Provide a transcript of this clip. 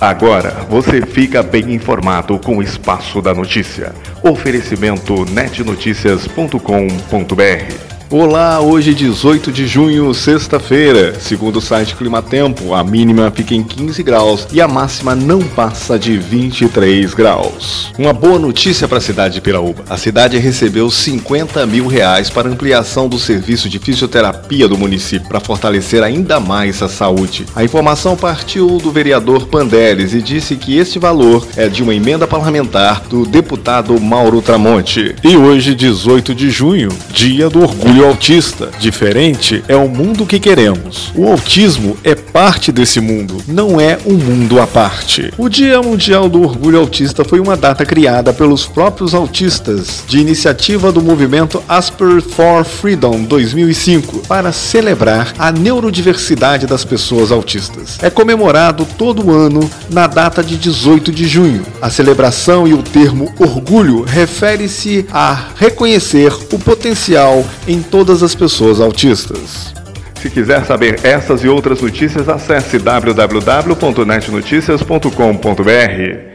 Agora você fica bem informado com o Espaço da Notícia. Oferecimento netnoticias.com.br Olá, hoje 18 de junho, sexta-feira. Segundo o site Climatempo, a mínima fica em 15 graus e a máxima não passa de 23 graus. Uma boa notícia para a cidade de Piraúba. A cidade recebeu 50 mil reais para ampliação do serviço de fisioterapia do município para fortalecer ainda mais a saúde. A informação partiu do vereador Pandeles e disse que este valor é de uma emenda parlamentar do deputado Mauro Tramonte. E hoje, 18 de junho, dia do orgulho autista. Diferente é o mundo que queremos. O autismo é parte desse mundo, não é um mundo à parte. O Dia Mundial do Orgulho Autista foi uma data criada pelos próprios autistas, de iniciativa do movimento Asper for Freedom 2005, para celebrar a neurodiversidade das pessoas autistas. É comemorado todo ano na data de 18 de junho. A celebração e o termo orgulho refere-se a reconhecer o potencial em todas as pessoas autistas. Se quiser saber essas e outras notícias, acesse www.netnoticias.com.br.